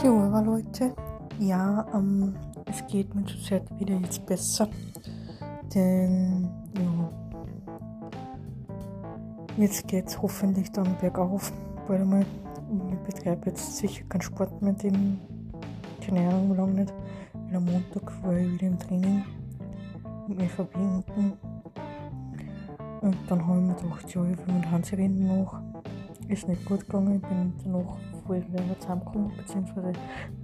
Kiora Leute. Ja, ähm, es geht mir zurzeit wieder jetzt besser. Denn, ja, jetzt geht es hoffentlich dann bergauf. Weil einmal, ich betreibe jetzt sicher keinen Sport mehr, den, keine Ahnung, wie lange nicht. Weil am Montag war ich wieder im Training mit ÖVP unten. Und dann habe ich mir gedacht, ja, ich will mit Hansi reden noch. Ist nicht gut gegangen, ich bin danach voll wieder zusammengekommen, beziehungsweise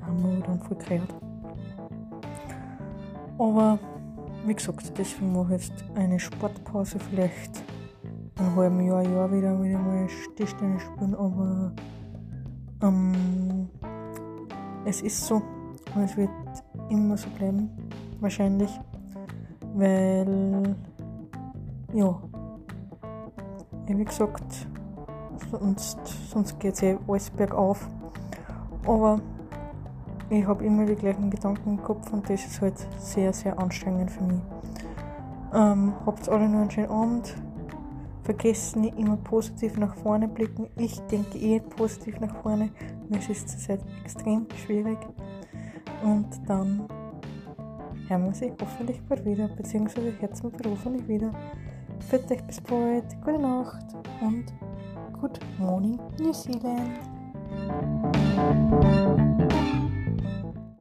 haben wir dann voll geredet. Aber wie gesagt, deswegen mache ich jetzt eine Sportpause, vielleicht in einem halben Jahr, Jahr wieder, wieder mal Tischtennis spielen, aber ähm, es ist so und es wird immer so bleiben, wahrscheinlich, weil ja, wie gesagt, sonst, sonst geht es eh alles bergauf. Aber ich habe immer die gleichen Gedanken im Kopf und das ist halt sehr, sehr anstrengend für mich. Ähm, habt alle noch einen schönen Abend. Vergesst nicht immer positiv nach vorne blicken. Ich denke eh positiv nach vorne. Mir ist es zurzeit extrem schwierig. Und dann hören wir sie hoffentlich bald wieder, beziehungsweise hört bald hoffentlich wieder. Für euch bis bald, gute Nacht und Good morning, New Zealand.